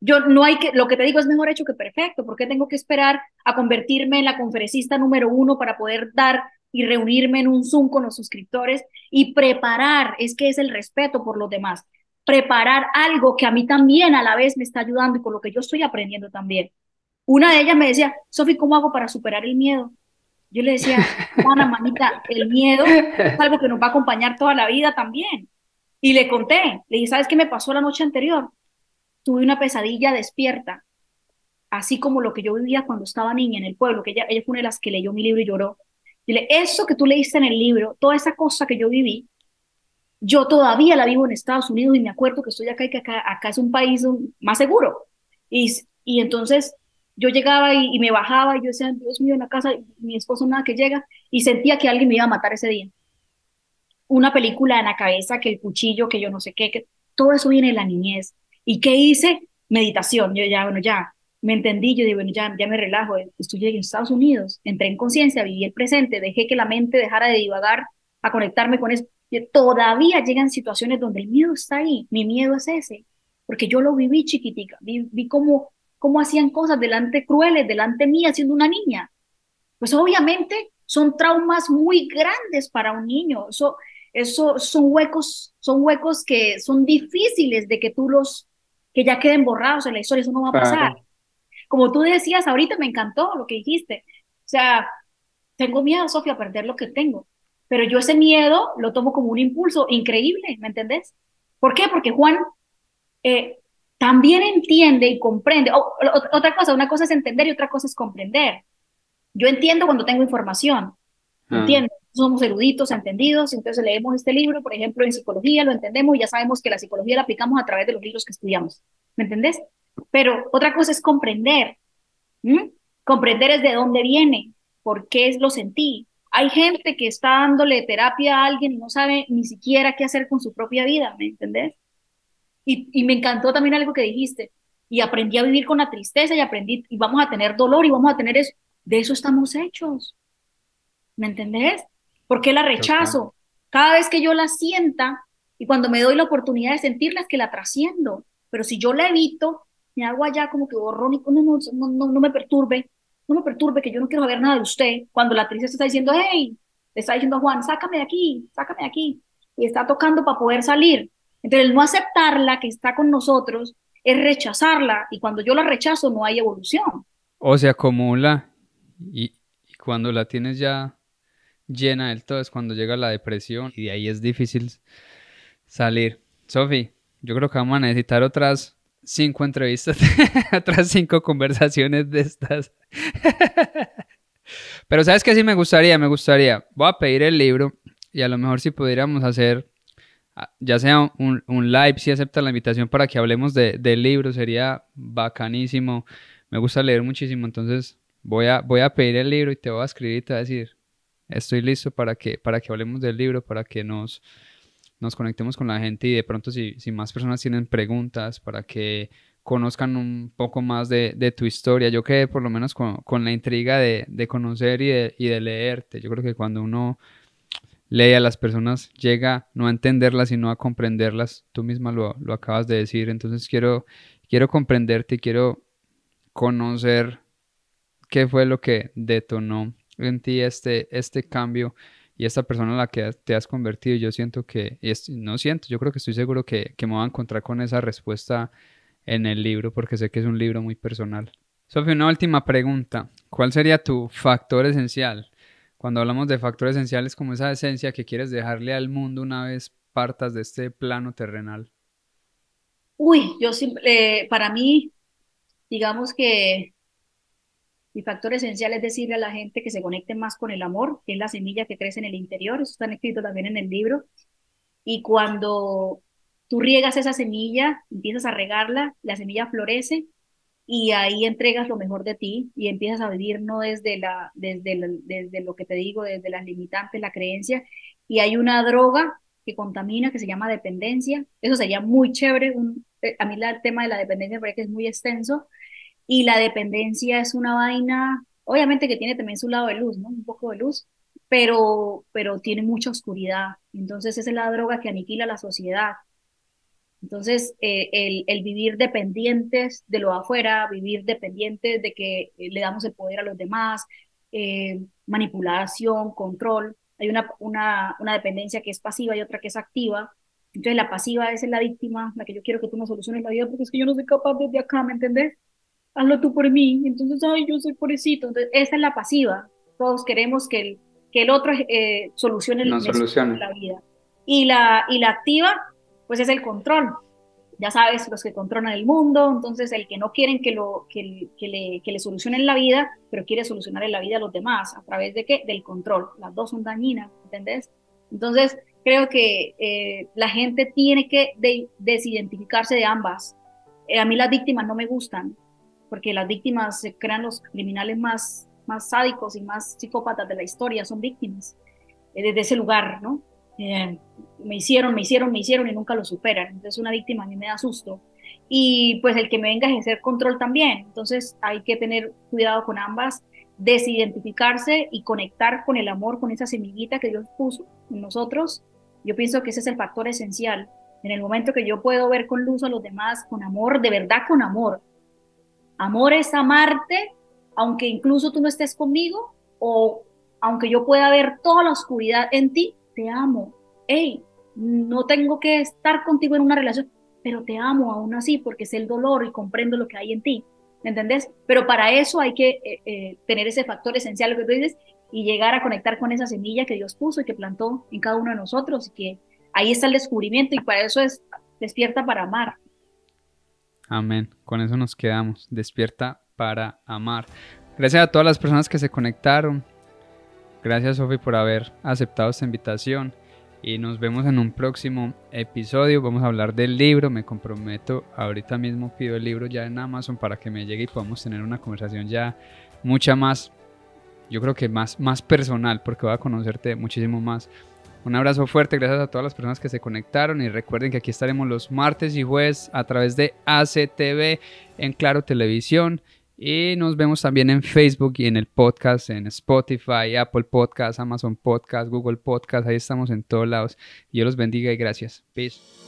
Yo no hay que, lo que te digo es mejor hecho que perfecto, porque tengo que esperar a convertirme en la conferencista número uno para poder dar y reunirme en un Zoom con los suscriptores y preparar, es que es el respeto por los demás, preparar algo que a mí también a la vez me está ayudando y con lo que yo estoy aprendiendo también. Una de ellas me decía, Sofi, ¿cómo hago para superar el miedo? Yo le decía, Juana, manita, el miedo es algo que nos va a acompañar toda la vida también. Y le conté, le dije, ¿sabes qué me pasó la noche anterior? Tuve una pesadilla despierta, así como lo que yo vivía cuando estaba niña en el pueblo, que ella, ella fue una de las que leyó mi libro y lloró. Dile, eso que tú leíste en el libro, toda esa cosa que yo viví, yo todavía la vivo en Estados Unidos y me acuerdo que estoy acá y que acá, acá es un país más seguro. Y, y entonces yo llegaba y, me bajaba y yo decía, Dios mío, en la casa, mi esposo nada que llega, y sentía que alguien me iba a matar ese día. Una película en la cabeza, que el cuchillo, que yo no sé qué, que todo eso viene de la niñez. ¿Y qué hice? Meditación. Yo ya, bueno, ya, me entendí, yo digo, bueno, ya, ya me relajo, estudié en Estados Unidos, entré en conciencia, viví el presente, dejé que la mente dejara de divagar a conectarme con eso. todavía llegan situaciones donde el miedo está ahí, mi miedo es ese, porque yo lo viví chiquitica, vi, vi cómo cómo hacían cosas delante crueles, delante mía, siendo una niña. Pues obviamente son traumas muy grandes para un niño. Eso, eso son huecos, son huecos que son difíciles de que tú los, que ya queden borrados en la historia. Eso no va a pasar. Como tú decías ahorita, me encantó lo que dijiste. O sea, tengo miedo, Sofía, a perder lo que tengo. Pero yo ese miedo lo tomo como un impulso increíble, ¿me entendés? ¿Por qué? Porque Juan eh, también entiende y comprende. otra cosa, una cosa es entender y otra cosa es comprender. Yo entiendo cuando tengo información, ah. entiendo. Somos eruditos, entendidos, entonces leemos este libro, por ejemplo, en psicología, lo entendemos y ya sabemos que la psicología la aplicamos a través de los libros que estudiamos. ¿Me entendés? Pero otra cosa es comprender. Comprender es de dónde viene, por qué lo sentí. Hay gente que está dándole terapia a alguien y no sabe ni siquiera qué hacer con su propia vida, ¿me entendés? Y, me encantó también algo que dijiste. Y aprendí a vivir con la tristeza y aprendí, y vamos a tener dolor y vamos a tener eso. De eso estamos hechos. ¿Me entendés? ¿Por qué la rechazo? Cada vez que yo la sienta y cuando me doy la oportunidad de sentirla es que la trasciendo. Pero si yo la evito, me hago allá como que borrón y no, no, no, no me perturbe, no me perturbe que yo no quiero saber nada de usted. Cuando la tristeza está diciendo, hey, le está diciendo a Juan, sácame de aquí, sácame de aquí. Y está tocando para poder salir. Entonces, el no aceptarla que está con nosotros es rechazarla y cuando yo la rechazo no hay evolución. O se acumula y, cuando la tienes ya llena del todo es cuando llega la depresión y de ahí es difícil salir. Sofi, yo creo que vamos a necesitar otras cinco entrevistas, otras cinco conversaciones de estas. Pero sabes que sí me gustaría, me gustaría. Voy a pedir el libro y a lo mejor si pudiéramos hacer Ah, ya sea un, un, live, si acepta la invitación para que hablemos de, del libro, sería bacanísimo. Me gusta leer muchísimo, entonces voy a, voy a pedir el libro y te voy a escribir y te voy a decir, estoy listo para que, para que hablemos del libro, para que nos, nos conectemos con la gente y de pronto si, si más personas tienen preguntas, para que conozcan un poco más de, de tu historia. Yo quedé por lo menos con, con la intriga de, de conocer y de, y de leerte. Yo creo que cuando uno lee a las personas, llega no a entenderlas, sino a comprenderlas. Tú misma lo, lo acabas de decir. Entonces quiero, quiero comprenderte, quiero conocer qué fue lo que detonó en ti este, este cambio y esta persona a la que te has convertido. Yo siento que, no siento, yo creo que estoy seguro que, que me voy a encontrar con esa respuesta en el libro porque sé que es un libro muy personal. Sofía, una última pregunta. ¿Cuál sería tu factor esencial? Cuando hablamos de factores esenciales como esa esencia que quieres dejarle al mundo una vez partas de este plano terrenal. Uy, yo siempre, para mí, digamos que mi factor esencial es decirle a la gente que se conecte más con el amor, que es la semilla que crece en el interior, eso está escrito también en el libro. Y cuando tú riegas esa semilla, empiezas a regarla, la semilla florece y ahí entregas lo mejor de ti y empiezas a vivir no desde, la, desde, desde lo que te digo, desde las limitantes, la creencia. Y hay una droga que contamina que se llama dependencia. Eso sería muy chévere. Un, eh, a mí el tema de la dependencia que es muy extenso, y la dependencia es una vaina, obviamente que tiene también su lado de luz, ¿no? Un poco de luz, pero, pero tiene mucha oscuridad. Entonces es la droga que aniquila la sociedad. Entonces, eh, el, el, vivir dependientes de lo afuera, vivir dependientes de que eh, le damos el poder a los demás, eh, manipulación, control. Hay una, una, una dependencia que es pasiva y otra que es activa. Entonces, la pasiva es la víctima, la que yo quiero que tú me soluciones la vida porque es que yo no soy capaz desde acá, ¿me entendés? Hazlo tú por mí, entonces, ay, yo soy pobrecito. Entonces, esa es la pasiva. Todos queremos que el, que el otro eh, solucione, no solucione. la vida. Y la, y la activa, pues es el control. Ya sabes, los que controlan el mundo, entonces el que no quieren que, lo, que, que, le, que le solucionen la vida, pero quiere solucionar la vida a los demás. ¿A través de qué? Del control. Las dos son dañinas, ¿entendés? Entonces, creo que eh, la gente tiene que desidentificarse de ambas. Eh, a mí las víctimas no me gustan porque las víctimas se crean los criminales más, más sádicos y más psicópatas de la historia, son víctimas eh, desde ese lugar, ¿no? Eh, me hicieron, me hicieron, me hicieron y nunca lo superan. Entonces una víctima a mí me da susto. Y pues el que me venga a ejercer control también. Entonces hay que tener cuidado con ambas, desidentificarse y conectar con el amor, con esa semillita que Dios puso en nosotros. Yo pienso que ese es el factor esencial. En el momento que yo puedo ver con luz a los demás, con amor, de verdad con amor, Amor es amarte, aunque incluso tú no estés conmigo, o aunque yo pueda ver toda la oscuridad en ti, te amo. Hey, no tengo que estar contigo en una relación, pero te amo aún así porque sé el dolor y comprendo lo que hay en ti. ¿Me entendés? Pero para eso hay que eh, eh, tener ese factor esencial, lo que tú dices, y llegar a conectar con esa semilla que Dios puso y que plantó en cada uno de nosotros y que ahí está el descubrimiento y para eso es despierta para amar. Amén. Con eso nos quedamos. Despierta para amar. Gracias a todas las personas que se conectaron. Gracias, Sofi, por haber aceptado esta invitación. Y nos vemos en un próximo episodio. Vamos a hablar del libro. Me comprometo. Ahorita mismo pido el libro ya en Amazon para que me llegue y podamos tener una conversación ya mucha más, yo creo que más, más personal, porque voy a conocerte muchísimo más. Un abrazo fuerte, gracias a todas las personas que se conectaron y recuerden que aquí estaremos los martes y jueves a través de ACTV en Claro Televisión y nos vemos también en Facebook y en el podcast, en Spotify, Apple Podcast, Amazon Podcast, Google Podcast, ahí estamos en todos lados. Dios los bendiga y gracias. Peace.